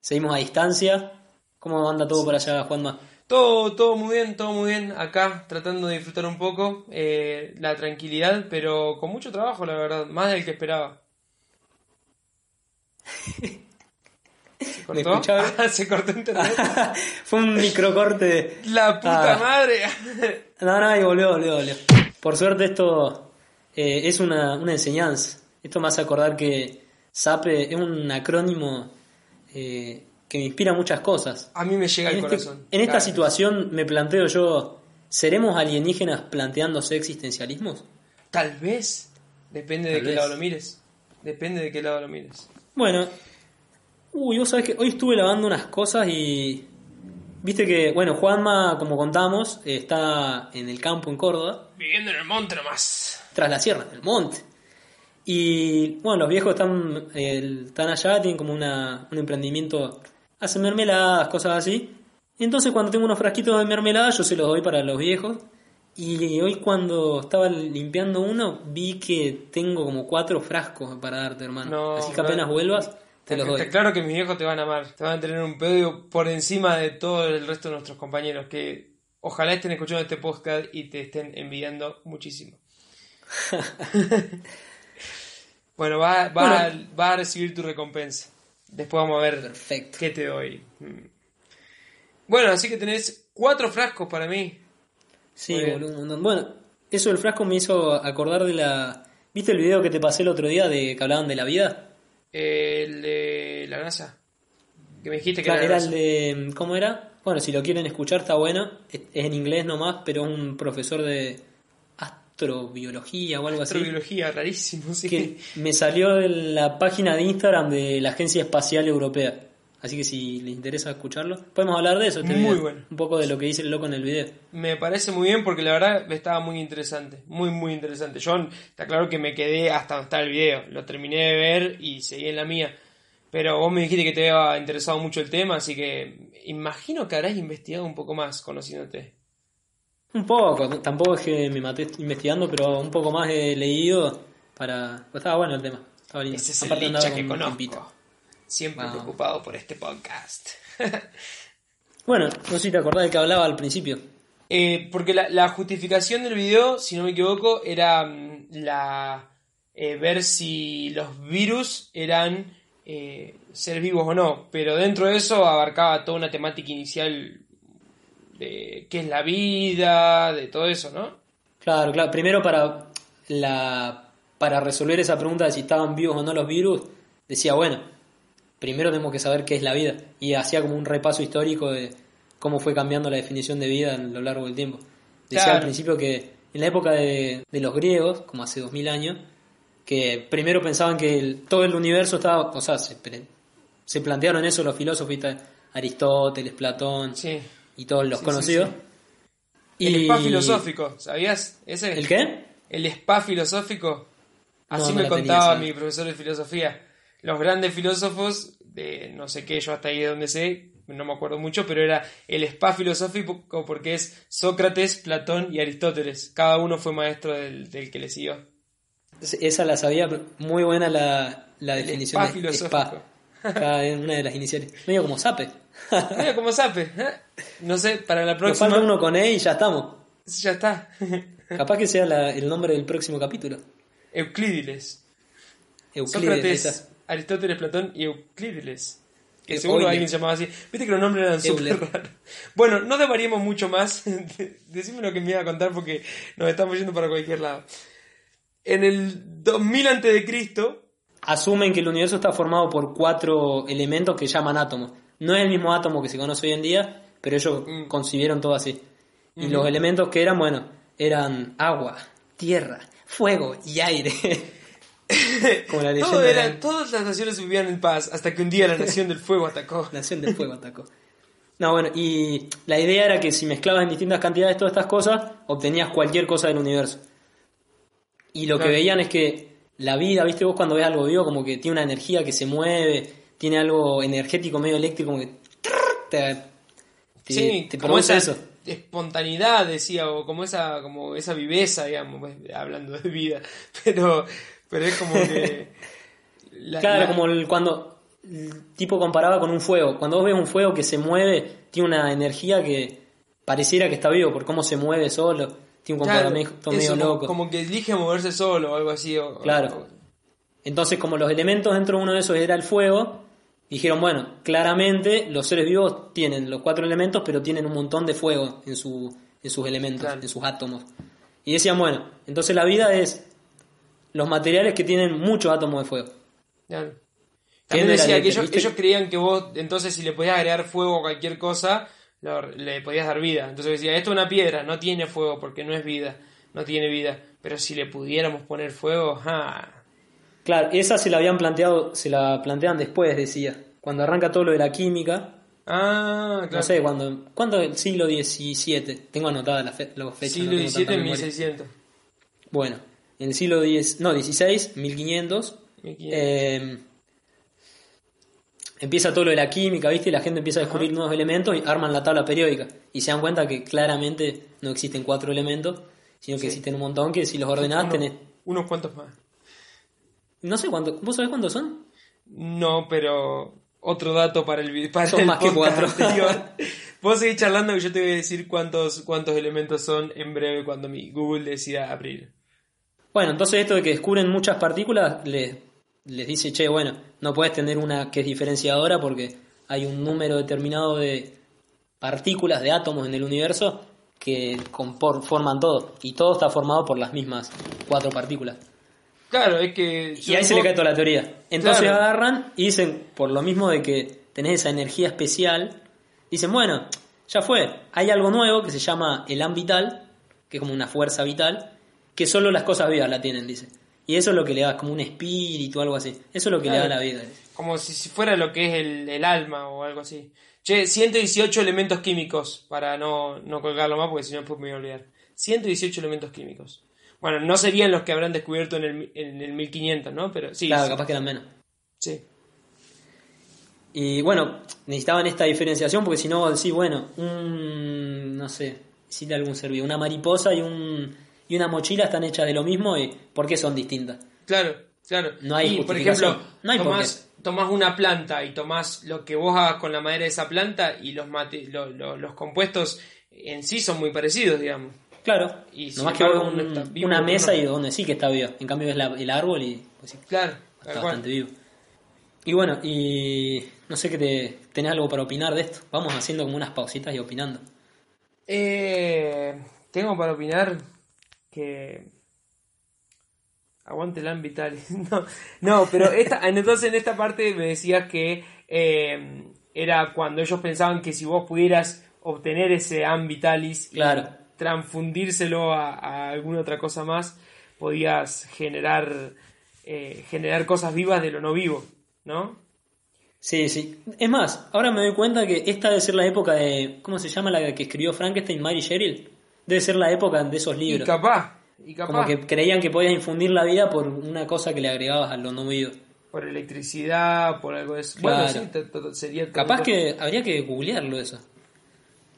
Seguimos a distancia. ¿Cómo anda todo por allá, Juanma? Todo, todo muy bien, todo muy bien. Acá tratando de disfrutar un poco eh, la tranquilidad, pero con mucho trabajo, la verdad, más del que esperaba. ¿Se ¿Me cortó? Ah, se cortó internet. Fue un microcorte. La puta Ah. madre. No, no, y volvió, volvió, volvió. Por suerte esto eh, es una, una enseñanza. Esto me hace acordar que SAPE es un acrónimo eh, que me inspira muchas cosas. A mí me llega En, al este- corazón. en esta Claro. situación me planteo yo, ¿seremos alienígenas planteándose existencialismos? Tal vez. Depende de qué lado lo mires. Depende de qué lado lo mires. Bueno, uy, vos sabés que hoy estuve lavando unas cosas y viste que, bueno, Juanma, como contamos, está en el campo en Córdoba, Viviendo en el monte nomás. tras la sierra, en el monte. Y bueno, los viejos están, eh, están allá, tienen como una, un emprendimiento, hacen mermeladas, cosas así. Entonces cuando tengo unos frasquitos de mermelada, yo se los doy para los viejos. Y hoy cuando estaba limpiando uno, vi que tengo como cuatro frascos para darte, hermano. No, Así que no. apenas vuelvas, te los doy. Está claro que mis viejos te van a amar. Te van a tener un pedo por encima de todo el resto de nuestros compañeros que ojalá estén escuchando este podcast y te estén envidiando muchísimo. bueno, va, va, va a recibir tu recompensa. Después vamos a ver Perfecto. qué te doy. Mm. Bueno, así que tenés cuatro frascos para mí. Sí, boludo. Bueno, eso del frasco me hizo acordar de la... ¿Viste el video que te pasé el otro día de que hablaban de la vida? El de la grasa. Que me dijiste que Claro, era, era el de... ¿Cómo era? Bueno, si lo quieren escuchar está bueno. Es es en inglés nomás, pero es un profesor de astrobiología o algo así. Astrobiología, rarísimo, sí. Que me salió de la página de Instagram de la Agencia Espacial Europea. Así que si les interesa escucharlo, podemos hablar de eso. este Muy video. bueno. Un poco de lo que dice el loco en el video. Me parece muy bien porque la verdad estaba muy interesante, muy muy interesante. Yo está claro que me quedé hasta donde está el video, lo terminé de ver y seguí en la mía. Pero vos me dijiste que te había interesado mucho el tema, así que imagino que habrás investigado un poco más conociéndote. Un poco, tampoco es que me maté investigando, pero un poco más he leído para... pues estaba bueno el tema, estaba lindo. Ese es el Aparte andaba Licha que conozco. Siempre Wow. preocupado por este podcast. Bueno, no sé si te acordás de que hablaba al principio. Eh, porque la, la justificación del video, si no me equivoco, era mm, la eh, ver si los virus eran eh, seres vivos o no. Pero dentro de eso abarcaba toda una temática inicial de qué es la vida, de todo eso, ¿no? Claro, claro. Primero para la para resolver esa pregunta de si estaban vivos o no los virus, decía, bueno, primero tenemos que saber qué es la vida. Y hacía como un repaso histórico de cómo fue cambiando la definición de vida a lo largo del tiempo. Decía Claro. al principio que en la época de, de los griegos, como hace dos mil años, que primero pensaban que el- todo el universo estaba, o sea, se, se plantearon eso los filósofos. Aristóteles, Platón Sí. Y todos los Sí, sí, conocidos. El Y- spa filosófico, ¿sabías? Ese. ¿El qué? El spa filosófico. Así No, no me tenía contaba mi profesor de filosofía. Los grandes filósofos, de no sé qué, yo hasta ahí de donde sé, no me acuerdo mucho, pero era el spa filosófico porque es Sócrates, Platón y Aristóteles. Cada uno fue maestro del, del que le siguió. Esa la sabía, pero muy buena la, la El definición spa de filosófico. spa. Cada una de las iniciales. Medio como sape. Mira como sape. ¿eh? No sé, para la Nos próxima. falta uno con E y ya estamos. Ya está. Capaz que sea la- el nombre del próximo capítulo. Euclides. Sócrates, está. Aristóteles, Platón y Euclídides. Que Eh, seguro alguien se llamaba así. Viste que los nombres eran súper raros. Bueno, no devariemos mucho más. Decime lo que me iba a contar porque nos estamos yendo para cualquier lado. En el 2000 antes de Cristo, Asumen que el universo está formado por cuatro elementos que llaman átomos. No es el mismo átomo que se conoce hoy en día, pero ellos Mm. concibieron todo así. Y los elementos que eran, bueno, eran agua, tierra, fuego y aire. Como la leyenda todo de era, la todas las naciones vivían en paz hasta que un día la nación del fuego atacó. Nación del Fuego atacó. No, bueno, y la idea era que si mezclabas en distintas cantidades todas estas cosas, obtenías cualquier cosa del universo. Y lo Claro. que veían es que la vida, viste vos cuando ves algo vivo, como que tiene una energía que se mueve, tiene algo energético, medio eléctrico, como que te, te, sí, te como produce esa eso. espontaneidad, decía, o como esa, como esa viveza, digamos, pues, hablando de vida. Pero, pero es como que. la- Claro, la- como el- cuando tipo comparaba con un fuego. Cuando vos ves un fuego que se mueve, tiene una energía que pareciera que está vivo por cómo se mueve solo. Tiene un comportamiento medio como- loco. Como que elige moverse solo o algo así. o- Claro. o- Entonces, como los elementos dentro de uno de esos era el fuego, dijeron, bueno, claramente los seres vivos tienen los cuatro elementos, pero tienen un montón de fuego en, su, en sus elementos, Claro. en sus átomos. Y decían, bueno, entonces la vida es los materiales que tienen muchos átomos de fuego. Claro. Ellos creían que vos, entonces, si le podías agregar fuego a cualquier cosa, lo- le podías dar vida. Entonces decía, esto es una piedra, no tiene fuego porque no es vida, no tiene vida. Pero si le pudiéramos poner fuego, ¡ja! Claro, esa se la habían planteado, se la plantean después, decía. Cuando arranca todo lo de la química, Ah, claro. no sé, cuando, ¿cuándo el siglo XVII? Tengo anotadas las fe- fechas. Siglo no XVII, tanta memoria. 1600. Bueno, en el siglo X, no, XVI, 1500, 1500. eh, empieza todo lo de la química, ¿viste? Y la gente empieza a descubrir nuevos elementos y arman la tabla periódica. Y se dan cuenta que claramente no existen cuatro elementos, sino que Sí. existen un montón que si los ordenás Unos- tenés... Unos cuantos más. No sé cuántos, ¿vos sabés cuántos son? No, pero otro dato para el, para Son el más que cuatro. Vos seguís charlando que yo te voy a decir cuántos, cuántos elementos son en breve cuando mi Google decida abrir. Bueno, entonces esto de que descubren muchas partículas les, les dice, che, bueno, no puedes tener una que es diferenciadora porque hay un número determinado de partículas, de átomos en el universo que forman todo. Y todo está formado por las mismas cuatro partículas. Claro, es que... Y ahí se le cae toda la teoría. Entonces Claro. agarran y dicen, por lo mismo de que tenés esa energía especial, dicen, bueno, ya fue, hay algo nuevo que se llama el vital, que es como una fuerza vital, que solo las cosas vivas la tienen, dice. Y eso es lo que le da, como un espíritu, algo así. Eso es lo que le da la vida. Como si si fuera lo que es el, el alma o algo así. Che, 118 elementos químicos, para no, no colgarlo más porque si no después me voy a olvidar. 118 elementos químicos. Bueno, no serían los que habrán descubierto en el, en el 1500, ¿no? Pero sí. claro, sí, capaz que eran menos. sí. Y bueno, necesitaban esta diferenciación porque si no, decís, bueno, un, no sé, decirle algún servicio, una mariposa y, un, y una mochila están hechas de lo mismo y ¿por qué son distintas? Claro, claro. No hay y, por ejemplo, No hay tomás, tomás una planta y tomás lo que vos hagas con la madera de esa planta y los, mate- lo- lo- los compuestos en sí son muy parecidos, digamos. Claro, Y nomás que un- vivo, una mesa y donde sí que está viva. En cambio es la- el árbol y pues sí, Claro, está bastante vivo. Y bueno, y no sé qué te tenés algo para opinar de esto. Vamos haciendo como unas pausitas y opinando. Eh, tengo para opinar que aguante el vital. no, no, pero esta, entonces en esta parte me decías que eh, era cuando ellos pensaban que si vos pudieras obtener ese ambitalis y Claro. transfundírselo a, a alguna otra cosa más, podías generar eh, generar cosas vivas de lo no vivo, ¿no? Sí, sí. Es más, ahora me doy cuenta que esta debe ser la época de. ¿Cómo se llama la que escribió Frankenstein, Mary Shelley? Debe ser la época de esos Y libros. capaz, y capaz. Como que creían que podías infundir la vida por una cosa que le agregabas a lo no vivo. Por electricidad, por algo de eso. Claro. Bueno, sí, sería... Capaz que habría que googlearlo eso.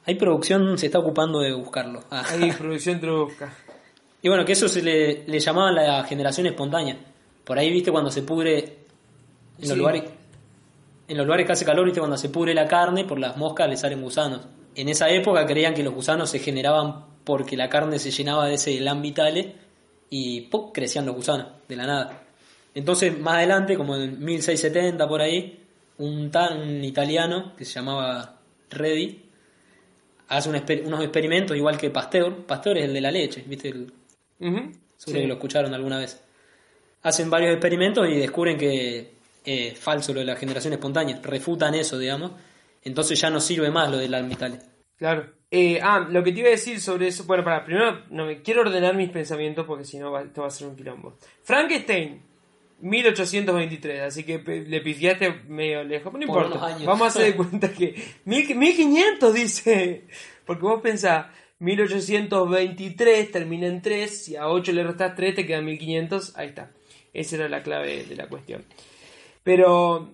Hay producción, se está ocupando de buscarlo. Ah. Hay producción trusca. Y bueno, que eso se le, le llamaban la generación espontánea. Por ahí, viste, cuando se pudre en los Sí. lugares en los lugares que hace calor, viste, cuando se pudre la carne, por las moscas le salen gusanos. En esa época creían que los gusanos se generaban porque la carne se llenaba de ese elan vitale y ¡pum! crecían los gusanos de la nada. Entonces, más adelante, como en 1670 por ahí, un, tan, italiano que se llamaba Redi hace un exper- unos experimentos igual que Pasteur. Pasteur es el de la leche, ¿viste? El, Ujú, Seguro sí. que lo escucharon alguna vez. Hacen varios experimentos y descubren que es falso lo de la generación espontánea. Refutan eso, digamos. Entonces ya no sirve más lo del almitale. Claro. Eh, ah, lo que te iba a decir sobre eso. Bueno, para, primero no me quiero ordenar mis pensamientos porque si no esto va a ser un quilombo. Frankenstein, 1823, así que le pifiaste medio lejos. pero No Por importa. Vamos a hacer de cuenta que. mil- 1500 dice. Porque vos pensás, 1823 termina en 3, si a 8 le restás 3 te quedan 1500, ahí está. Esa era la clave de la cuestión. Pero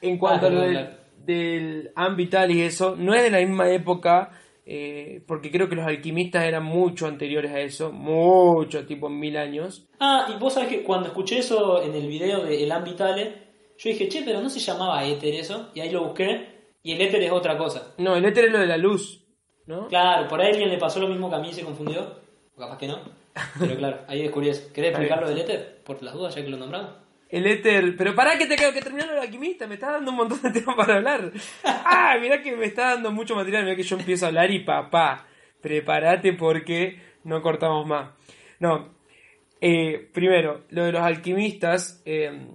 en cuanto Ah, a lo del, del Ambital y eso, no es de la misma época, eh, porque creo que los alquimistas eran mucho anteriores a eso, mucho, tipo mil años. Ah, y vos sabés que cuando escuché eso en el video de El Ambitale, Yo dije, che, pero no se llamaba éter eso. Y ahí lo busqué. Y el éter es otra cosa. No, el éter es lo de la luz, ¿no? Claro, por ahí alguien le pasó lo mismo que a mí y se confundió. O capaz que no. Pero claro, ahí descubrí eso. ¿Querés explicar lo del éter? Por las dudas, ya que lo nombramos. El éter. Pero pará que te quedo que terminaron el alquimista. Me está dando un montón de temas para hablar. Ah, mirá que me está dando mucho material. Mirá que yo empiezo a hablar y papá. Prepárate porque no cortamos más. No. Eh, primero, lo de los alquimistas eh,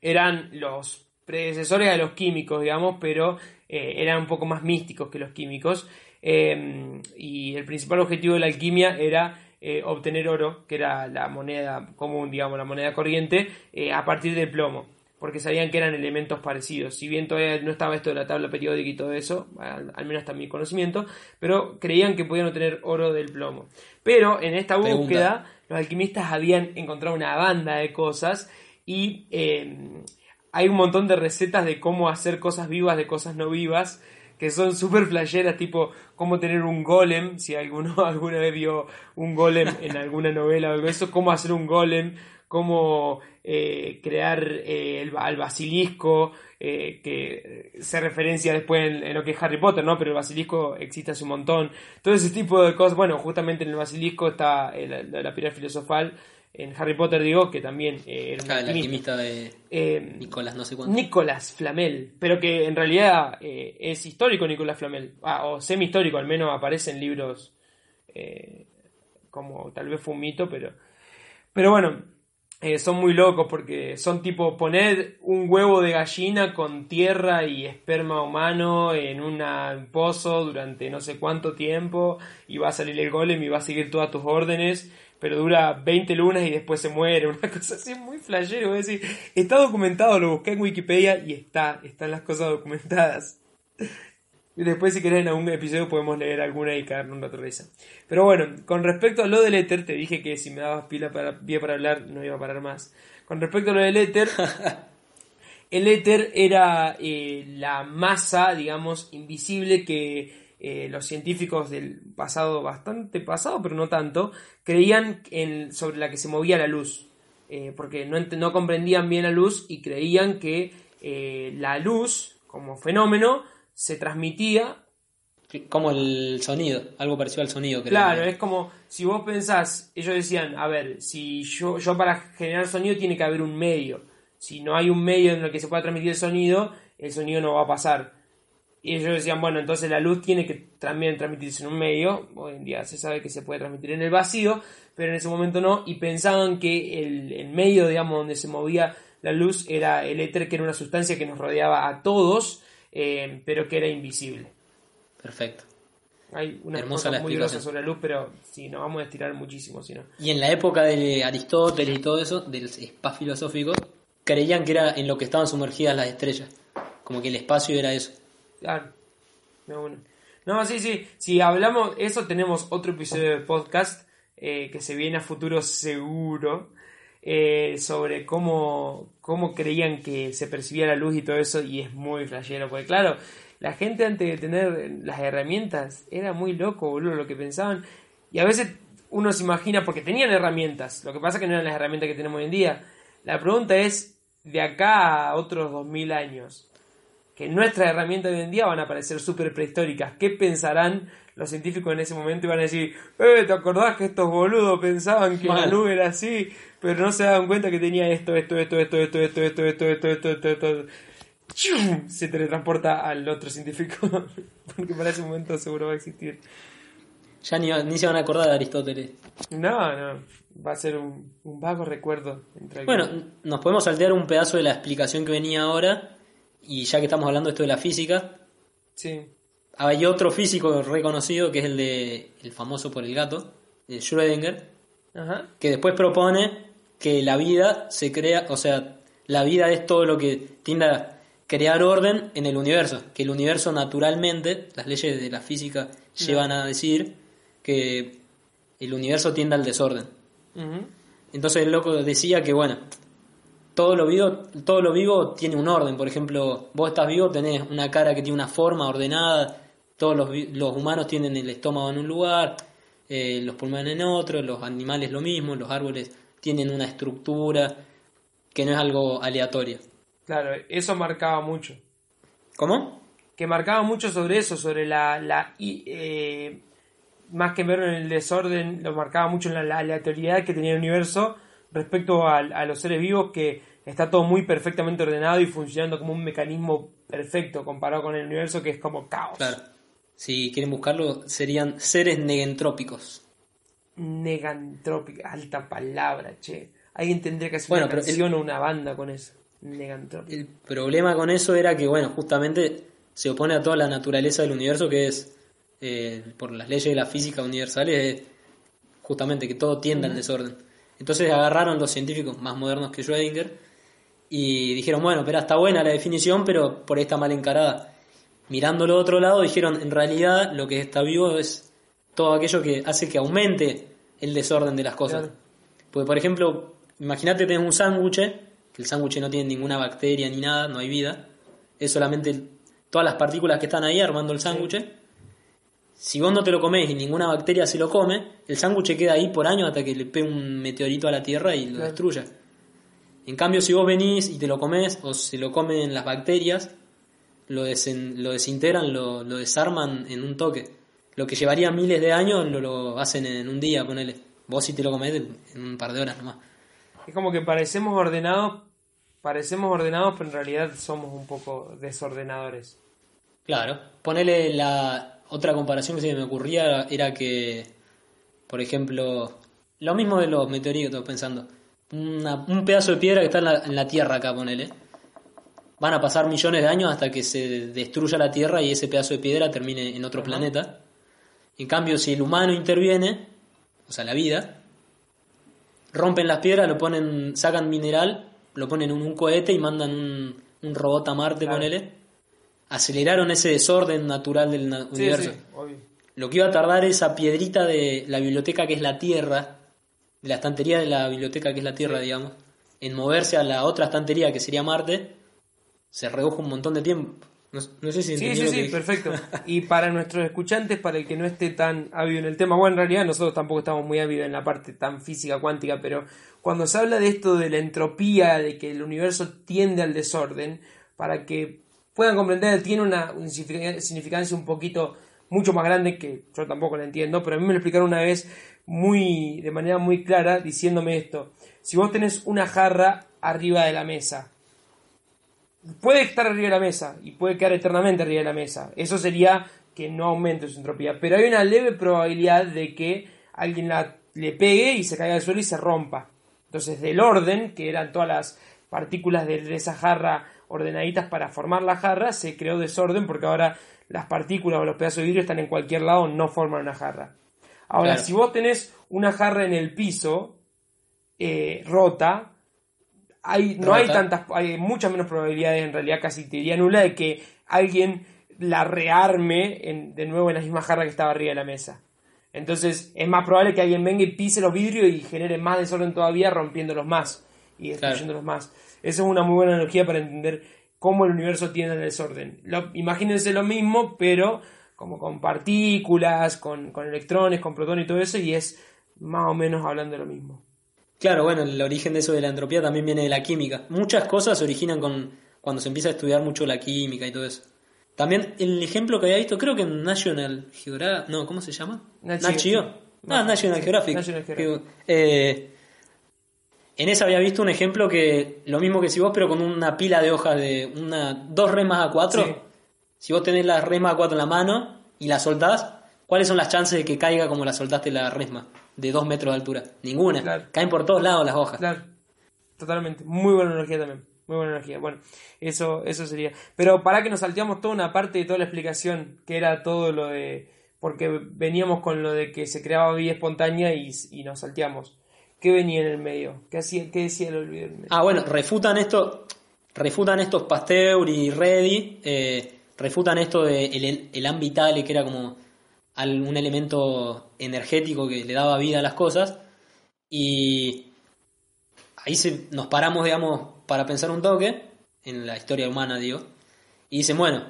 eran los predecesores de los químicos, digamos, pero eh, eran un poco más místicos que los químicos. y el principal objetivo de la alquimia era eh, obtener oro, que era la moneda común, digamos, la moneda corriente, eh, a partir del plomo, porque sabían que eran elementos parecidos. Si bien todavía no estaba esto de la tabla periódica y todo eso, al, al menos hasta mi conocimiento, pero creían que podían obtener oro del plomo. Pero en esta Pregunta. búsqueda, los alquimistas habían encontrado una banda de cosas y eh, hay un montón de recetas de cómo hacer cosas vivas de cosas no vivas que son súper flasheras, tipo cómo tener un golem, si alguno alguna vez vio un golem en alguna novela o algo eso, cómo hacer un golem, cómo eh, crear eh, el, al basilisco, eh, que se referencia después en, en lo que es Harry Potter, ¿no? Pero el basilisco existe hace un montón. Todo ese tipo de cosas, bueno, justamente en el basilisco está eh, la, la, la piedra filosofal, en Harry Potter digo, que también eh, era un el alquimista. de Eh, Nicolás, no sé cuánto. Nicolás Flamel, pero que en realidad eh, es histórico Nicolás Flamel, ah, o semi-histórico, al menos aparece en libros como tal vez fue un mito, pero, pero bueno, son muy locos porque son tipo poner un huevo de gallina con tierra y esperma humano en un pozo durante no sé cuánto tiempo y va a salir el golem y va a seguir todas tus órdenes pero dura 20 lunas y después se muere, una cosa así muy flashero, voy a decir, está documentado, lo busqué en Wikipedia y está, están las cosas documentadas. Y después si querés en algún episodio podemos leer alguna y caernos una risa. Pero bueno, con respecto a lo del éter, te dije que si me dabas pila para, pie para hablar no iba a parar más. Con respecto a lo del éter, el éter era eh, la masa, digamos, invisible que eh, los científicos del pasado, bastante pasado, pero no tanto, creían en, sobre la que se movía la luz. Eh, porque no, no comprendían bien la luz y creían que eh, la luz, como fenómeno, se transmitía Como el sonido, algo parecido al sonido. creo Claro, es como si vos pensás, ellos decían, a ver, si yo, yo para generar sonido tiene que haber un medio. Si no hay un medio en el que se pueda transmitir el sonido, el sonido no va a pasar. Y ellos decían, bueno, entonces la luz tiene que también transmitirse en un medio. Hoy en día se sabe que se puede transmitir en el vacío, pero en ese momento no. Y pensaban que el, el medio, digamos, donde se movía la luz era el éter, que era una sustancia que nos rodeaba a todos, eh, pero que era invisible. Perfecto. Hay unas Hermosa cosas muy grosas sobre la luz, pero sí, nos vamos a estirar muchísimo, si no. Y en la época de Aristóteles y todo eso, del spa filosófico, creían que era en lo que estaban sumergidas las estrellas. Como que el espacio era eso. Claro. No, sí, sí. Si hablamos eso, tenemos otro episodio de podcast eh, que se viene a futuro seguro. eh, sobre cómo, cómo creían que se percibía la luz y todo eso. Y es muy flashero. Porque, claro, la gente antes de tener las herramientas era muy loco, boludo, lo que pensaban. Y a veces uno se imagina, porque tenían herramientas. Lo que pasa es que no eran las herramientas que tenemos hoy en día. La pregunta es, de acá a otros 2000 años, que nuestras herramientas de hoy en día van a parecer súper prehistóricas. ¿Qué pensarán los científicos en ese momento? Y van a decir, eh, ¿te acordás que estos boludos pensaban que la nube era así? Pero no se daban cuenta que tenía esto, esto, esto, esto, esto, esto, esto, esto, esto, esto, esto, esto. Se teletransporta al otro científico. Porque para ese momento seguro va a existir. Ya ni, ni se van a acordar de Aristóteles. No, no. Va a ser un, un vago recuerdo. Entre Bueno, nos podemos saltear un pedazo de la explicación que venía ahora. Y ya que estamos hablando de esto de la física, Sí. hay otro físico reconocido que es el de el famoso por el gato, de Schrödinger, Ajá. que después propone que la vida se crea, o sea, la vida es todo lo que tiende a crear orden en el universo, que el universo naturalmente, las leyes de la física llevan a decir que el universo tiende al desorden. Entonces el loco decía que, bueno, todo lo vivo, todo lo vivo tiene un orden. Por ejemplo, vos estás vivo, tenés una cara que tiene una forma ordenada, todos los, los humanos tienen el estómago en un lugar, eh, los pulmones en otro, los animales lo mismo, los árboles tienen una estructura que no es algo aleatorio. Claro, eso marcaba mucho. ¿Cómo? Que marcaba mucho sobre eso, sobre la... la eh, más que verlo en el desorden, lo marcaba mucho en la, la aleatoriedad que tenía el universo respecto a, a los seres vivos que está todo muy perfectamente ordenado y funcionando como un mecanismo perfecto comparado con el universo que es como caos. Claro. Si quieren buscarlo, serían seres negentrópicos. Negantrópica, alta palabra, che. Alguien tendría que hacer Bueno, una pero el- canción o una banda con eso. Negantrópica. El problema con eso era que, bueno, justamente se opone a toda la naturaleza del universo, que es, eh, por las leyes de la física universales, es justamente que todo tiende al desorden. Entonces agarraron los científicos más modernos que Schrödinger y dijeron, bueno, pero está buena la definición, pero por ahí está mal encarada. Mirándolo a otro lado, dijeron, en realidad lo que está vivo es todo aquello que hace que aumente el desorden de las cosas. Claro. Porque, por ejemplo, imagínate tenés un sándwich, que el sándwich no tiene ninguna bacteria ni nada, no hay vida, es solamente todas las partículas que están ahí armando el sándwich. Si vos no te lo comés y ninguna bacteria se lo come, el sándwich queda ahí por años hasta que le pegue un meteorito a la Tierra y lo Claro. destruya. En cambio, si vos venís y te lo comés o se lo comen las bacterias, lo, desen- lo desintegran, lo, lo desarman en un toque. Lo que llevaría miles de años lo, lo hacen en un día, ponele. Vos si te lo comés en un par de horas nomás. Es como que parecemos ordenados, parecemos ordenados, pero en realidad somos un poco desordenadores. Claro. Ponele la otra comparación que se me ocurría era que, por ejemplo, lo mismo de los meteoritos, pensando. Una- un pedazo de piedra que está en la, en la Tierra acá, ponele. Van a pasar millones de años hasta que se destruya la Tierra y ese pedazo de piedra termine en otro planeta. En cambio, si el humano interviene, o sea, la vida, rompen las piedras, lo ponen, sacan mineral, lo ponen en un cohete y mandan un, un robot a Marte, Claro. ponele. Aceleraron ese desorden natural del na- Sí, universo. sí. Lo que iba a tardar esa piedrita de la biblioteca que es la Tierra, de la estantería de la biblioteca que es la Tierra, digamos, en moverse a la otra estantería que sería Marte, se redujo un montón de tiempo. No, no sé si Sí, sí, lo sí, que perfecto. Y para nuestros escuchantes, para el que no esté tan ávido en el tema, bueno, en realidad nosotros tampoco estamos muy ávidos en la parte tan física cuántica, pero cuando se habla de esto de la entropía, de que el universo tiende al desorden, para que puedan comprender, tiene una, una signific- significancia un poquito mucho más grande que yo tampoco la entiendo, pero a mí me lo explicaron una vez muy de manera muy clara diciéndome esto. Si vos tenés una jarra arriba de la mesa, puede estar arriba de la mesa y puede quedar eternamente arriba de la mesa. Eso sería que no aumente su entropía. Pero hay una leve probabilidad de que alguien la, le pegue y se caiga al suelo y se rompa. Entonces, del orden, que eran todas las partículas de esa jarra ordenaditas para formar la jarra, se creó desorden porque ahora las partículas o los pedazos de vidrio están en cualquier lado, no forman una jarra. Ahora, Claro. si vos tenés una jarra en el piso, eh, rota, hay, no hay tantas, hay muchas menos probabilidades, en realidad casi te diría nula, de que alguien la rearme en- de nuevo en la misma jarra que estaba arriba de la mesa. Entonces es más probable que alguien venga y pise los vidrios y genere más desorden todavía rompiéndolos más y destruyéndolos más. Esa es una muy buena analogía para entender cómo el universo tiene el desorden. Lo- imagínense lo mismo, pero como con partículas, con, con electrones, con protones y todo eso, y es más o menos hablando de lo mismo. Claro, bueno, el origen de eso de la entropía también viene de la química. Muchas cosas se originan con cuando se empieza a estudiar mucho la química y todo eso. También el ejemplo que había visto, creo que en National Geographic, no, ¿cómo se llama? Nat. Geo. Ah, National Geographic. National Geographic. Eh, en esa había visto un ejemplo que lo mismo que si vos, pero con una pila de hojas de una dos remas a cuatro. Sí. Si vos tenés la resma a cuatro en la mano y la soltás, ¿cuáles son las chances de que caiga como la soltaste la resma? De dos metros de altura. Ninguna. Claro. Caen por todos lados las hojas. Claro, totalmente. Muy buena energía también. Muy buena energía. Bueno, eso, eso sería. Pero para que nos salteamos toda una parte de toda la explicación, que era todo lo de. Porque veníamos con lo de que se creaba vida espontánea y, y nos salteamos. ¿Qué venía en el medio? ¿Qué, hacía, qué decía el olvido? Ah, bueno, refutan esto, refutan estos Pasteur y Reddy, eh, refutan esto de el, el ambitale, que era como un elemento energético que le daba vida a las cosas, y ahí se, nos paramos, digamos, para pensar un toque, en la historia humana, digo, y dicen, bueno,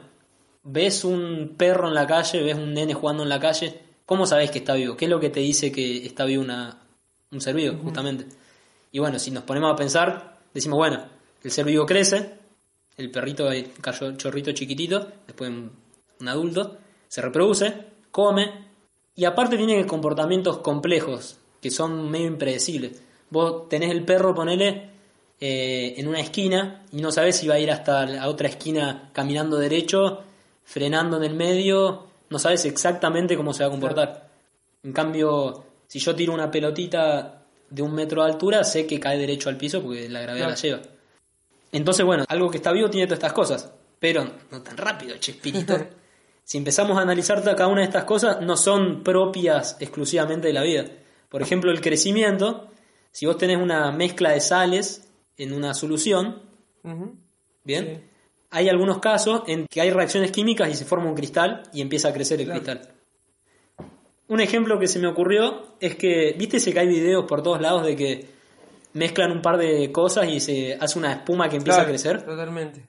ves un perro en la calle, ves un nene jugando en la calle, ¿cómo sabes que está vivo? ¿Qué es lo que te dice que está vivo una, un ser vivo, justamente? Y bueno, si nos ponemos a pensar, decimos, bueno, el ser vivo crece, el perrito, el cachorrito chiquitito, después un, adulto, se reproduce, come y aparte tiene comportamientos complejos que son medio impredecibles. Vos tenés el perro, ponele eh, en una esquina y no sabés si va a ir hasta la otra esquina caminando derecho, frenando en el medio, no sabes exactamente cómo se va a comportar. En cambio, si yo tiro una pelotita de un metro de altura, sé que cae derecho al piso porque la gravedad la lleva. Entonces, bueno, algo que está vivo tiene todas estas cosas, pero no tan rápido, Chespirito. si empezamos a analizar cada una de estas cosas, no son propias exclusivamente de la vida. Por ejemplo, el crecimiento, si vos tenés una mezcla de sales en una solución, ¿bien? Hay algunos casos en que hay reacciones químicas y se forma un cristal y empieza a crecer el cristal. Un ejemplo que se me ocurrió es que, viste, se que hay videos por todos lados de que mezclan un par de cosas y se hace una espuma que empieza a crecer. Totalmente.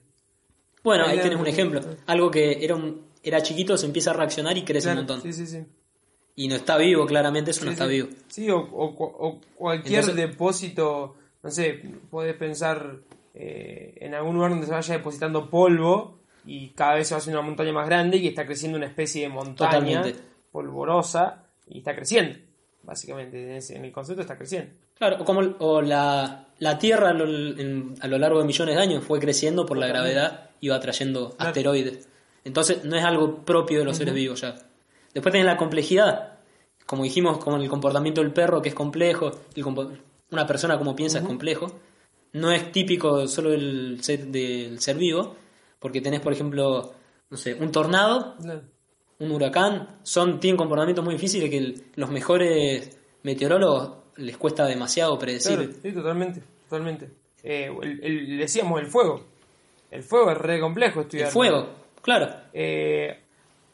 Bueno, ahí, tienes un ejemplo. Algo que era, un, era chiquito se empieza a reaccionar y crece un montón. Sí, sí, sí. Y no está vivo, claramente eso no está vivo. Sí, o, cualquier depósito no sé, puedes pensar eh, en algún lugar donde se vaya depositando polvo y cada vez se va haciendo una montaña más grande y está creciendo una especie de montaña polvorosa y está creciendo, básicamente, en, el concepto está creciendo. Claro, como o la, la Tierra a lo, a lo, largo de millones de años fue creciendo por la gravedad y va trayendo asteroides. Entonces no es algo propio de los seres vivos ya. Después tenés la complejidad, como dijimos, como el comportamiento del perro que es complejo, el una persona como piensa es complejo. No es típico solo del ser, del ser vivo, porque tenés, por ejemplo, no sé, un tornado, un huracán, son, tienen comportamientos muy difíciles que los mejores meteorólogos les cuesta demasiado predecir. sí, totalmente, totalmente. Eh, decíamos el fuego. El fuego es re complejo estudiar. El fuego, claro. Eh,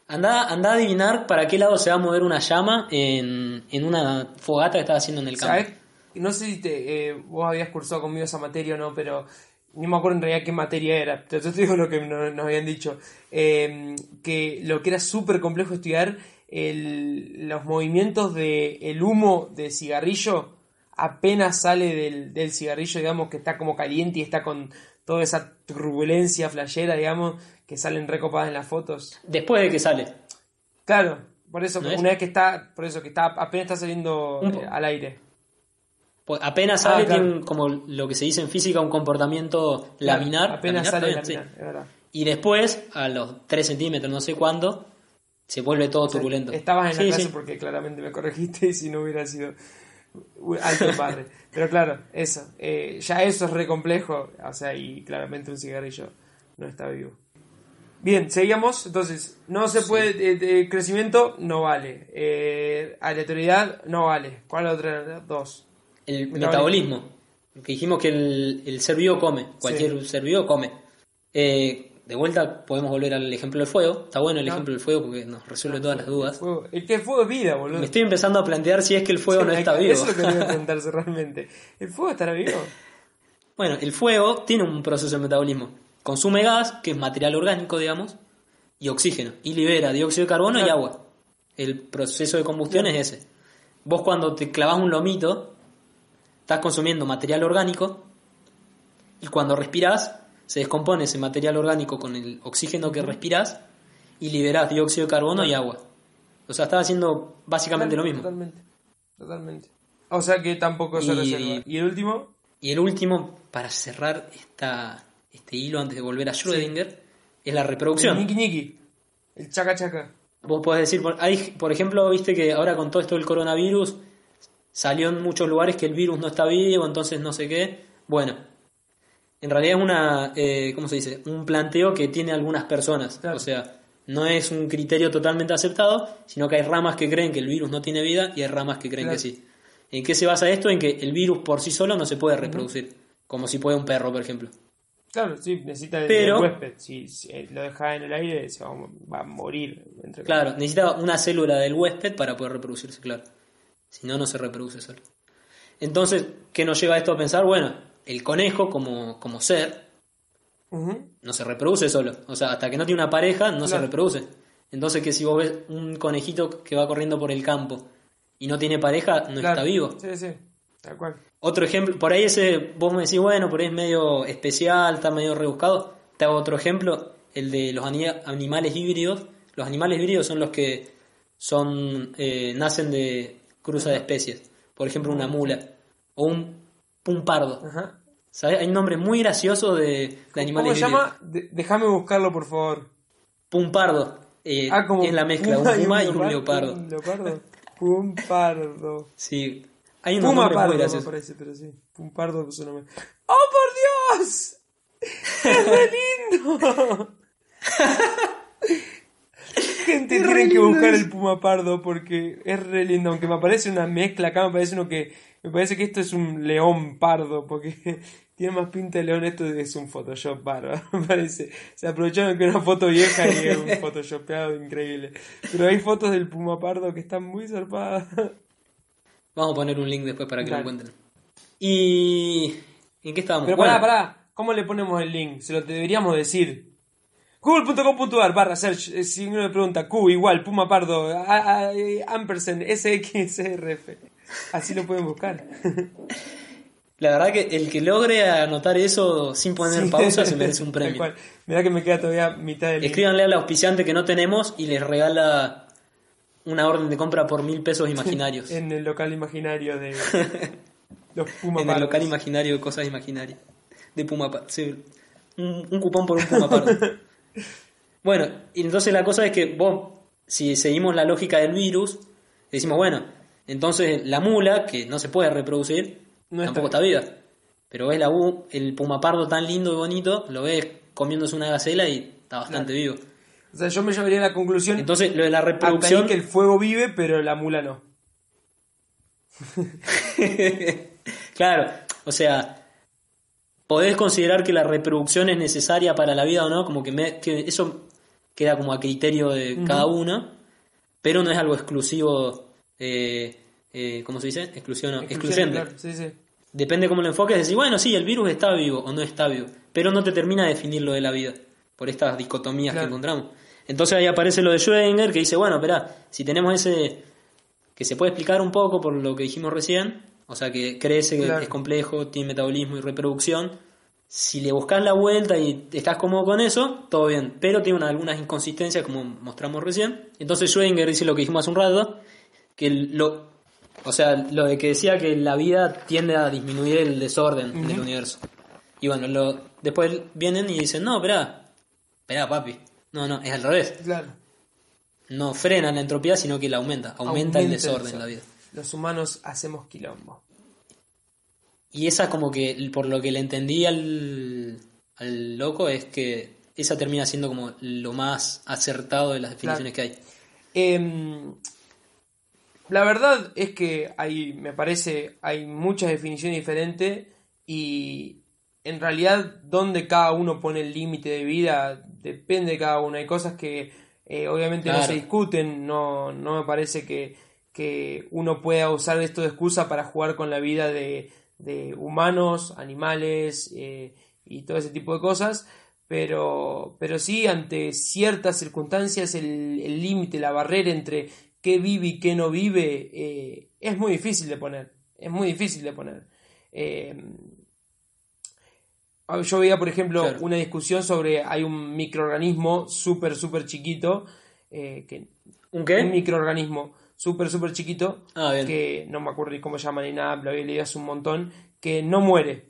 anda, anda a adivinar para qué lado se va a mover una llama en, en una fogata que estás haciendo en el campo no sé si te, eh, vos habías cursado conmigo esa materia o no, pero ni me acuerdo en realidad qué materia era. Yo te digo lo que nos, habían dicho. Em, que lo que era súper complejo estudiar, el, los movimientos del el humo de cigarrillo apenas sale del, del, cigarrillo, digamos, que está como caliente y está con toda esa turbulencia flashera, digamos, que salen recopadas en las fotos. Después de que sale. Claro, por eso, una vez que está, por eso que está, apenas está saliendo eh, al aire. Pues apenas ah, sale, como lo que se dice en física, un comportamiento laminar. Apenas sale laminar, es verdad. Y después, a los 3 centímetros, no sé cuándo, se vuelve todo turbulento. Estabas en la clase porque claramente me corregiste y si no hubiera sido alto padre. Pero claro, eso. Eh, ya eso es re complejo. O sea, y claramente un cigarrillo no está vivo. Bien, seguimos. Entonces, no se puede. Eh, crecimiento no vale. Eh, aleatoriedad no vale. ¿Cuál otra? Dos el metabolismo. Que dijimos que el, ser vivo come, cualquier ser vivo come. Eh, de vuelta podemos volver al ejemplo del fuego. Está bueno el ejemplo del fuego porque nos resuelve todas las dudas. El, que el fuego es vida, boludo. Me estoy empezando a plantear si es que el fuego no está vivo. Eso es lo que debe preguntarse realmente. ¿El fuego estará vivo? Bueno, el fuego tiene un proceso de metabolismo. Consume gas, que es material orgánico, digamos, y oxígeno. Y libera dióxido de carbono y agua. El proceso de combustión es ese. Vos cuando te clavas un lomito, estás consumiendo material orgánico y cuando respiras se descompone ese material orgánico con el oxígeno que respiras y liberas dióxido de carbono y agua. O sea, estás haciendo básicamente lo mismo. Totalmente, totalmente. O sea que tampoco se reserva. ¿Y el último? Y el último, para cerrar esta, este hilo antes de volver a Schrödinger, es la reproducción. El niki el chaca chaca. Vos podés decir, hay, por ejemplo, viste que ahora con todo esto del coronavirus salió en muchos lugares que el virus no está vivo, entonces no sé qué. Bueno, en realidad es una, eh, ¿cómo se dice? Un planteo que tiene algunas personas. O sea, no es un criterio totalmente aceptado, sino que hay ramas que creen que el virus no tiene vida y hay ramas que creen que sí. ¿En qué se basa esto? En que el virus por sí solo no se puede reproducir, como si puede un perro, por ejemplo. Claro, sí, necesita el, huésped. Si, lo deja en el aire, se va, a morir. claro, necesita una célula del huésped para poder reproducirse, claro. Si no, no se reproduce solo. Entonces, ¿qué nos lleva esto a pensar? Bueno, el conejo como, como ser no se reproduce solo. O sea, hasta que no tiene una pareja, no se reproduce. Entonces, que si vos ves un conejito que va corriendo por el campo y no tiene pareja, no está vivo. Sí, sí, Otro ejemplo, por ahí ese, vos me decís, bueno, por ahí es medio especial, está medio rebuscado. te hago otro ejemplo, el de los ani- animales híbridos. Los animales híbridos son los que son eh, nacen de cruza de especies. Por ejemplo, una mula o un, un pardo. Ajá. ¿Sabes? Hay nombres muy graciosos de, de animales ¿Cómo se llama? De- déjame buscarlo, por favor. Pumpardo. eh, Ah, como es la mezcla, un puma y un leopardo. leopardo. Un leopardo. Pumpardo. Sí. Hay unos Puma nombres pardo muy me graciosos. parece, pero sí. Pumpardo es un nombre. ¡Oh, por Dios! ¡Es re lindo! Gente, tienen que buscar el puma pardo porque es re lindo. Aunque me parece una mezcla acá, me parece uno que. Me parece que esto es un león pardo porque tiene más pinta de león. Esto es un Photoshop bárbaro, me parece. Se aprovecharon que era una foto vieja y es un photoshopeado increíble. Pero hay fotos del puma pardo que están muy zarpadas. Vamos a poner un link después para que Dale. lo encuentren. Y... ¿En qué estábamos? Pero Bueno, pará, pará. ¿Cómo le ponemos el link? Se lo deberíamos decir. Google.com.ar barra search. eh, Si uno me pregunta, Q igual, Puma Pardo, a- a- eh, ampersand, SXRF. Así lo pueden buscar. La verdad que el que logre anotar eso sin poner Sí. pausa se merece un premio. cual. Mirá que me queda todavía mitad del. Escríbanle al auspiciante que no tenemos y les regala una orden de compra por mil pesos imaginarios. En el local imaginario de los Puma en el local imaginario de cosas imaginarias. De Puma Pardo. Sí, un, un cupón por un Puma Pardo. Bueno, y entonces la cosa es que vos, si seguimos la lógica del virus, decimos, bueno, entonces la mula, que no se puede reproducir, No tampoco está viva. Pero ves la U, el Puma Pardo tan lindo y bonito, lo ves comiéndose una gacela y está bastante vivo. O sea, yo me llevaría a la conclusión Entonces, lo de la hasta reproducción. ahí que el fuego vive, pero la mula no. claro, o sea, podés considerar que la reproducción es necesaria para la vida o no, como que, me- que eso queda como a criterio de cada uno, pero no es algo exclusivo, eh, eh, ¿cómo se dice? Exclusión, no, excluyente. claro, Sí, sí. Depende cómo lo enfoques, decir, bueno, sí, el virus está vivo o no está vivo, pero no te termina de definir lo de la vida, por estas dicotomías Claro. que encontramos. Entonces ahí aparece lo de Schrödinger, que dice, bueno, espera, si tenemos ese, que se puede explicar un poco por lo que dijimos recién, o sea, que crece, Claro. es complejo, tiene metabolismo y reproducción, si le buscas la vuelta y estás cómodo con eso, todo bien, pero tiene una- algunas inconsistencias como mostramos recién. Entonces Schrödinger dice lo que dijimos hace un rato, que lo, o sea, lo de que decía que la vida tiende a disminuir el desorden del universo. Y bueno, lo, después vienen y dicen, no, espera, espera papi, no, no, es al revés. Claro. No frena la entropía, sino que la aumenta, aumenta, el desorden en la vida. Los humanos hacemos quilombo. Y esa como que, por lo que le entendí al, al loco, es que esa termina siendo como lo más acertado de las definiciones que hay. Em, la verdad es que hay, me parece, hay muchas definiciones diferentes y en realidad donde cada uno pone el límite de vida depende de cada uno. Hay cosas que eh, obviamente no se discuten, no, no me parece que, que uno pueda usar esto de excusa para jugar con la vida de, de humanos, animales eh, y todo ese tipo de cosas. Pero, pero sí, ante ciertas circunstancias, el límite, la barrera entre qué vive y qué no vive, eh, es muy difícil de poner. Es muy difícil de poner. Eh, ah, yo veía, por ejemplo, Claro. una discusión sobre hay un microorganismo súper, súper chiquito, eh, que, ¿Un un qué? microorganismo súper, súper chiquito, Ah, que no me acuerdo ni cómo se llama ni nada, lo había leído hace un montón, que no muere.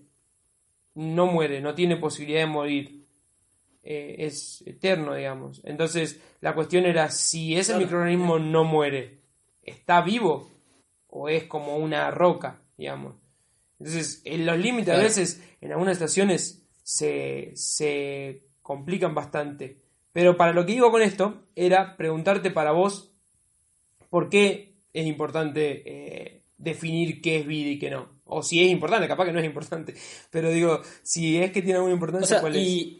No muere, no tiene posibilidad de morir. Eh, es eterno, digamos. Entonces, la cuestión era si ese Claro. microorganismo no muere, ¿está vivo? ¿O es como una roca, digamos? Entonces, en los límites a veces, en algunas estaciones, se, se complican bastante. Pero para lo que digo con esto, era preguntarte para vos por qué es importante eh, definir qué es vida y qué no. O si es importante, capaz que no es importante. Pero digo, si es que tiene alguna O importancia, sea, ¿cuál es? y.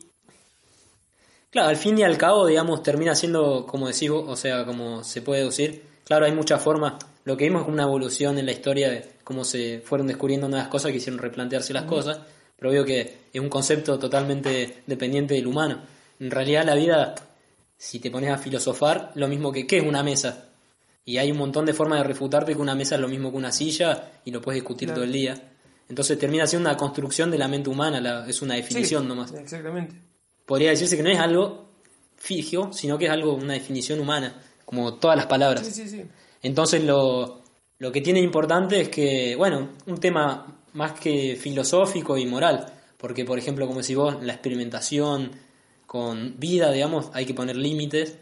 Claro, al fin y al cabo, digamos, termina siendo, como decís vos, o sea, como se puede deducir. Claro, hay muchas formas. Lo que vimos es como una evolución en la historia de cómo se fueron descubriendo nuevas cosas que hicieron replantearse las cosas. Pero veo que es un concepto totalmente dependiente del humano. En realidad, la vida, si te pones a filosofar, lo mismo que ¿qué es una mesa? Y hay un montón de formas de refutarte que una mesa es lo mismo que una silla y lo puedes discutir Claro. todo el día. Entonces termina siendo una construcción de la mente humana, la- es una definición Sí, nomás. Exactamente. podría decirse que no es algo fijo, sino que es algo, una definición humana, como todas las palabras. Sí, sí, sí. Entonces lo, lo que tiene importante es que, bueno, un tema más que filosófico y moral, porque por ejemplo, como decís vos, la experimentación con vida, digamos, hay que poner límites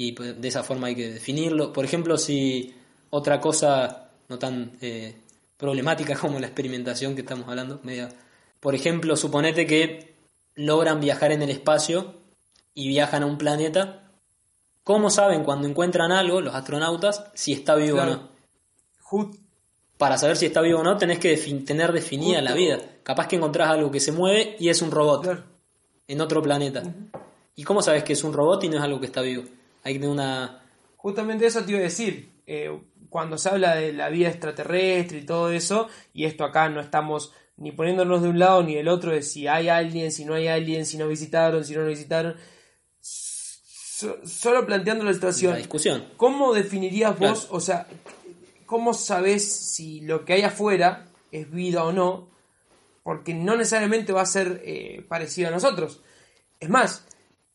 y pues, de esa forma hay que definirlo. Por ejemplo, si otra cosa no tan eh, problemática como la experimentación que estamos hablando, media, por ejemplo, suponete que logran viajar en el espacio y viajan a un planeta, ¿cómo saben cuando encuentran algo, los astronautas, si está vivo Claro. o no? Para saber si está vivo o no, tenés que defin- tener definida Justo. la vida. Capaz que encontrás algo que se mueve y es un robot claro. en otro planeta. ¿Y cómo sabes que es un robot y no es algo que está vivo? Hay que tener una... Justamente eso te iba a decir. eh, cuando se habla de la vida extraterrestre y todo eso, y esto acá no estamos ni poniéndonos de un lado ni del otro, de si hay alguien, si no hay alguien, si nos visitaron, si no nos visitaron. So- solo planteando la situación. la discusión. ¿Cómo definirías Claro. vos, o sea, cómo sabes si lo que hay afuera es vida o no? Porque no necesariamente va a ser eh, parecido a nosotros. Es más,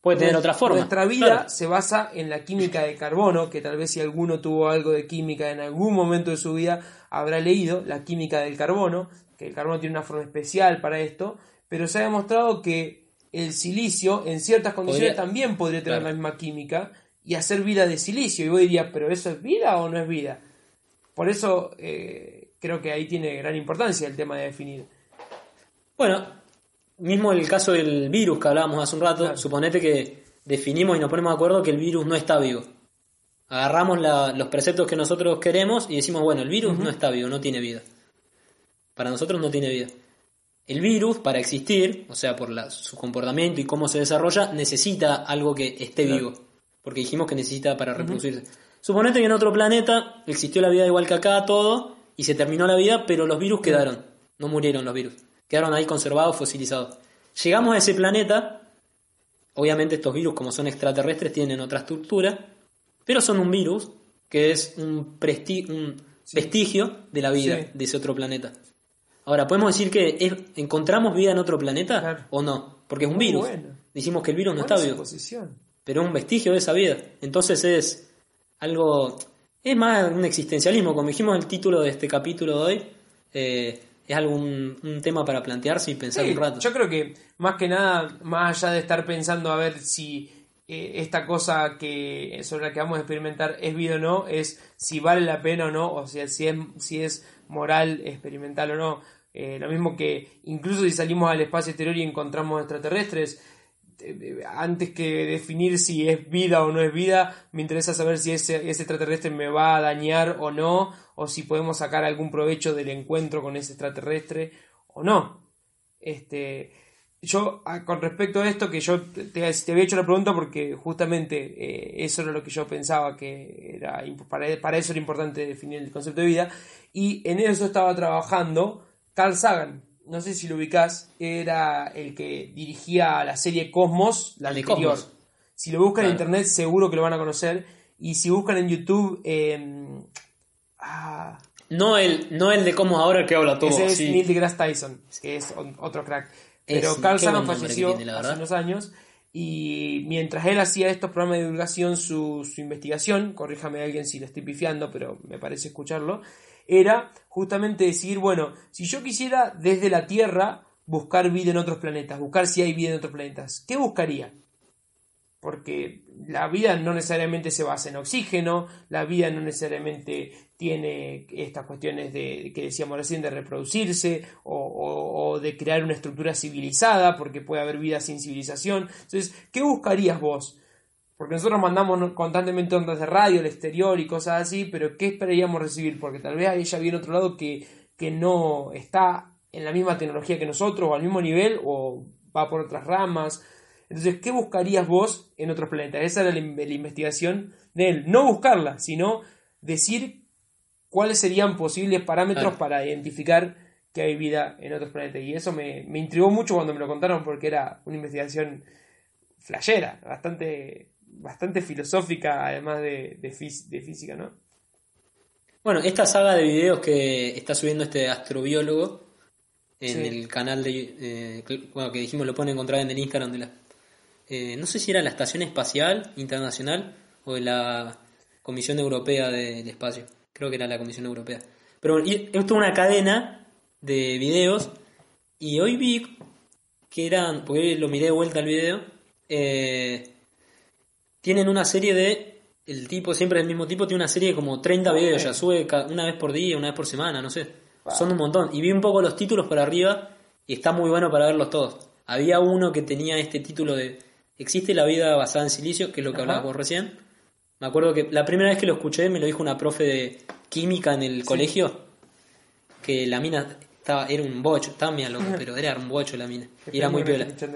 Puede tener otra forma. Nuestra vida Claro. se basa en la química de carbono, que tal vez si alguno tuvo algo de química en algún momento de su vida habrá leído la química del carbono, que el carbono tiene una forma especial para esto, pero se ha demostrado que el silicio en ciertas condiciones Podría- también podría tener claro. la misma química y hacer vida de silicio. Y vos dirías, ¿pero eso es vida o no es vida? Por eso eh, creo que ahí tiene gran importancia el tema de definir. Bueno, mismo el caso del virus que hablábamos hace un rato, Claro. suponete que definimos y nos ponemos de acuerdo que el virus no está vivo. Agarramos la- los preceptos que nosotros queremos y decimos, bueno, el virus no está vivo, no tiene vida. Para nosotros no tiene vida. El virus, para existir, o sea, por la- su comportamiento y cómo se desarrolla, necesita algo que esté Claro. vivo. Porque dijimos que necesita para reproducirse. Suponete que en otro planeta existió la vida igual que acá, todo, y se terminó la vida, pero los virus quedaron. No murieron los virus. Quedaron ahí conservados, fosilizados. Llegamos a ese planeta. Obviamente estos virus, como son extraterrestres, tienen otra estructura. Pero son un virus que es un, presti- un vestigio de la vida Sí. de ese otro planeta. Ahora, ¿podemos decir que es- encontramos vida en otro planeta Claro. o no? Porque es un Muy virus. bueno. Decimos que el virus no está vivo pero es un vestigio de esa vida. Entonces es algo, es más un existencialismo, como dijimos en el título de este capítulo de hoy, eh, es algún un tema para plantearse y pensar Sí, un rato. Yo creo que más que nada, más allá de estar pensando a ver si eh, esta cosa que sobre la que vamos a experimentar es vida o no, es si vale la pena o no, o sea, si es, si es moral experimental o no. Eh, lo mismo que incluso si salimos al espacio exterior y encontramos extraterrestres, antes que definir si es vida o no es vida, me interesa saber si ese, extraterrestre me va a dañar o no, o si podemos sacar algún provecho del encuentro con ese extraterrestre o no. Este, yo, con respecto a esto, que yo te, había hecho la pregunta porque justamente eh, eso era lo que yo pensaba que era, para, para eso era importante definir el concepto de vida, y en eso estaba trabajando Carl Sagan. No sé si lo ubicás, era el que dirigía la serie Cosmos, la De anterior. Cosmos. Si lo buscan en internet, seguro que lo van a conocer. Y si buscan en YouTube, eh, ah, No el, no el de cómo ahora que habla todo ese es así. Neil deGrasse Tyson, que es otro crack. Pero Es- Carl Sagan nombre falleció hace unos años y mientras él hacía estos programas de divulgación, su, su investigación, corríjame alguien si lo estoy pifiando, pero me parece escucharlo, era justamente decir, bueno, si yo quisiera desde la Tierra buscar vida en otros planetas, buscar si hay vida en otros planetas, ¿qué buscaría? porque la vida no necesariamente se basa en oxígeno, la vida no necesariamente tiene estas cuestiones de que decíamos recién de reproducirse o, de crear una estructura civilizada, porque puede haber vida sin civilización. Entonces, ¿qué buscarías vos? Porque nosotros mandamos constantemente ondas de radio al exterior y cosas así, pero ¿qué esperaríamos recibir? Porque tal vez ya viene otro lado que, que no está en la misma tecnología que nosotros o al mismo nivel o va por otras ramas. Entonces, ¿qué buscarías vos en otros planetas? Esa era la, la investigación de él. No buscarla, sino decir cuáles serían posibles parámetros para identificar que hay vida en otros planetas. Y eso me, me intrigó mucho cuando me lo contaron porque era una investigación flashera, bastante, bastante filosófica, además de, de, fís- de física, ¿no? Bueno, esta saga de videos que está subiendo este astrobiólogo en Sí. el canal de eh, que- bueno, que dijimos lo pueden encontrar en el Instagram de la, eh, no sé si era la Estación Espacial Internacional o de la Comisión Europea del Espacio. Creo que era la Comisión Europea. Pero bueno, y esto es una cadena de videos y hoy vi que eran, porque lo miré de vuelta al video, eh, tienen una serie de, el tipo, siempre el mismo tipo, tiene una serie de como 30 videos, ya sube una vez por día, una vez por semana, no sé. Son un montón. Y vi un poco los títulos por arriba y está muy bueno para verlos todos. Había uno que tenía este título de ¿Existe la vida basada en silicio? Que es lo que Ajá. hablaba vos recién. Me acuerdo que la primera vez que lo escuché me lo dijo una profe de química en el colegio, que la mina estaba, era un bocho, estaba media loca, pero era un bocho la mina. Y era muy piola. esto.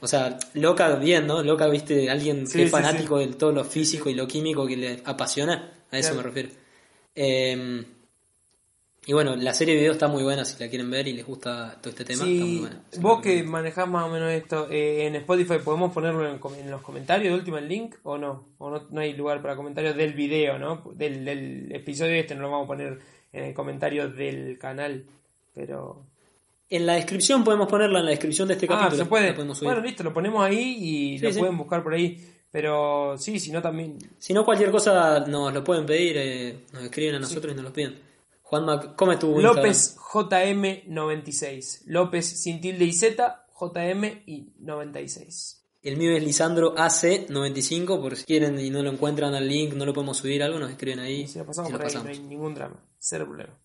O sea, loca bien, ¿no? Loca, viste, alguien Sí, que es sí, fanático de todo lo físico y lo químico que le apasiona, a eso Claro. me refiero. Eh, y bueno, la serie de videos está muy buena si la quieren ver y les gusta todo este tema. está muy buena. vos que manejás más o menos esto eh, en Spotify, ¿podemos ponerlo en, en los comentarios de última el link o no? O no, no hay lugar para comentarios del video, ¿no? Del, del episodio este no lo vamos a poner en el comentario del canal, pero... En la descripción podemos ponerla en la descripción de este Ah, capítulo. se puede. Bueno, listo, lo ponemos ahí y Sí, lo sí. pueden buscar por ahí. Pero sí, si no también... Si no, cualquier cosa nos lo pueden pedir, eh, nos escriben a nosotros y nos lo piden. Juanma, ¿cómo es tu Instagram? López JM96. López sin tilde y Z, JM y 96. El mío es Lisandro AC95, por si quieren y no lo encuentran al link, no lo podemos subir algo, nos escriben ahí. Si lo pasamos y por lo ahí, no pasamos. hay ningún drama. Cero problema.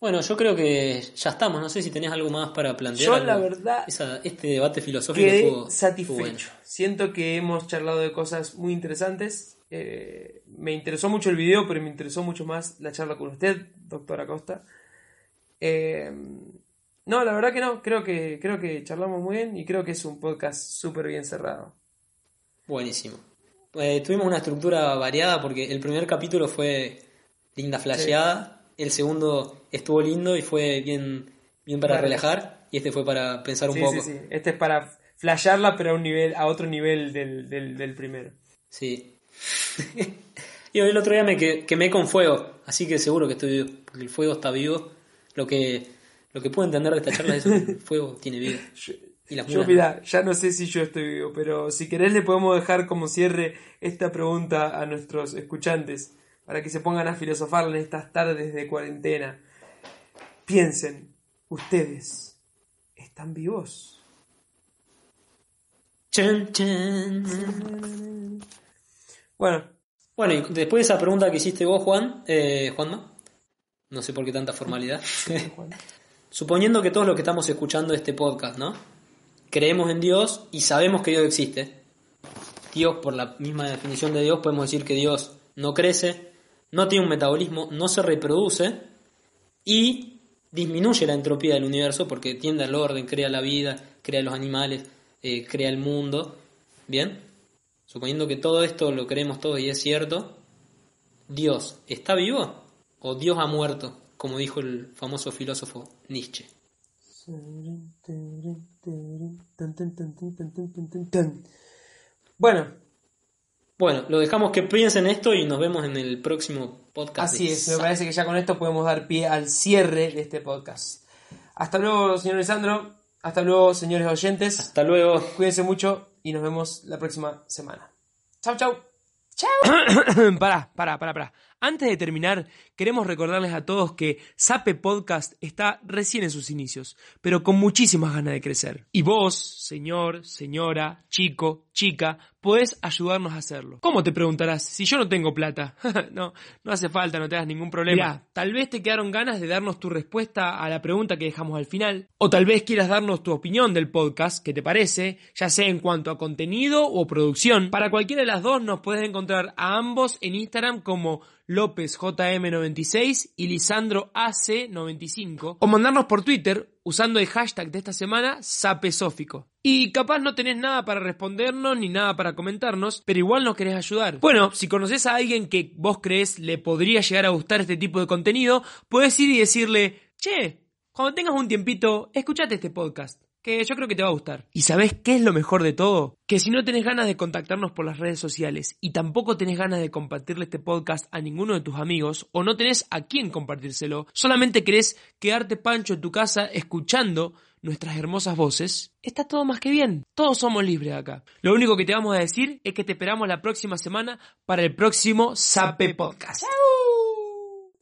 Bueno, yo creo que ya estamos. No sé si tenés algo más para plantear. Yo, algo. la verdad, Esa- este debate filosófico Quedé fue, satisfecho. fue bueno. Siento que hemos charlado de cosas muy interesantes. Eh, me interesó mucho el video, pero me interesó mucho más la charla con usted, doctor Acosta. Eh, no, la verdad que no. Creo que, creo que charlamos muy bien y creo que es un podcast súper bien cerrado. Buenísimo. Eh, tuvimos una estructura variada porque el primer capítulo fue linda flasheada, el segundo estuvo lindo y fue bien, bien para relajar y este fue para pensar un Sí, poco. sí, sí. Este es para flashearla, pero a, un nivel, a otro nivel del, del, del primero. Sí. y hoy el otro día me que- quemé con fuego, así que seguro que estoy vivo, porque el fuego está vivo. Lo que, lo que puedo entender de esta charla es que el fuego tiene vida. Yo, Y las yo, mulas, mira, ya no sé si yo estoy vivo, pero si querés le podemos dejar como cierre esta pregunta a nuestros escuchantes para que se pongan a filosofar en estas tardes de cuarentena. Piensen, ustedes están vivos. Chan, chan. Bueno, Bueno, y después de esa pregunta que hiciste vos, Juan, eh, Juanma, no sé por qué tanta formalidad. Suponiendo que todos los que estamos escuchando este podcast, ¿no? Creemos en Dios y sabemos que Dios existe. Dios, por la misma definición de Dios, podemos decir que Dios no crece, no tiene un metabolismo, no se reproduce y disminuye la entropía del universo porque tiende al orden, crea la vida, crea los animales, eh, crea el mundo. ¿Bien? Suponiendo que todo esto lo creemos todos y es cierto, ¿Dios está vivo o Dios ha muerto? Como dijo el famoso filósofo Nietzsche. bueno, Bueno, lo dejamos que piensen esto y nos vemos en el próximo podcast. así es, me parece que ya con esto podemos dar pie al cierre de este podcast. Hasta luego, señor Lisandro. Hasta luego, señores oyentes. Hasta luego. Cuídense mucho y nos vemos la próxima semana. Chau, chau. Chau. pará, pará, pará, pará. Antes de terminar, queremos recordarles a todos que Sape Podcast está recién en sus inicios, pero con muchísimas ganas de crecer. Y vos, señor, señora, chico, chica, podés ayudarnos a hacerlo. ¿Cómo te preguntarás? Si yo no tengo plata. no, no hace falta, no te das ningún problema. Tal vez te quedaron ganas de darnos tu respuesta a la pregunta que dejamos al final, o tal vez quieras darnos tu opinión del podcast, ¿qué te parece? Ya sea en cuanto a contenido o producción. Para cualquiera de las dos nos puedes encontrar a ambos en Instagram como LópezJM96 y LisandroAC95 o mandarnos por Twitter usando el hashtag de esta semana sapesófico. Y capaz no tenés nada para respondernos ni nada para comentarnos, pero igual nos querés ayudar. Bueno, si conoces a alguien que vos crees le podría llegar a gustar este tipo de contenido, puedes ir y decirle, che, cuando tengas un tiempito, escuchate este podcast. Que yo creo que te va a gustar. ¿Y sabes qué es lo mejor de todo? Que si no tenés ganas de contactarnos por las redes sociales y tampoco tenés ganas de compartirle este podcast a ninguno de tus amigos o no tenés a quién compartírselo, solamente querés quedarte pancho en tu casa escuchando nuestras hermosas voces, está todo más que bien. Todos somos libres acá. Lo único que te vamos a decir es que te esperamos la próxima semana para el próximo Sape Podcast.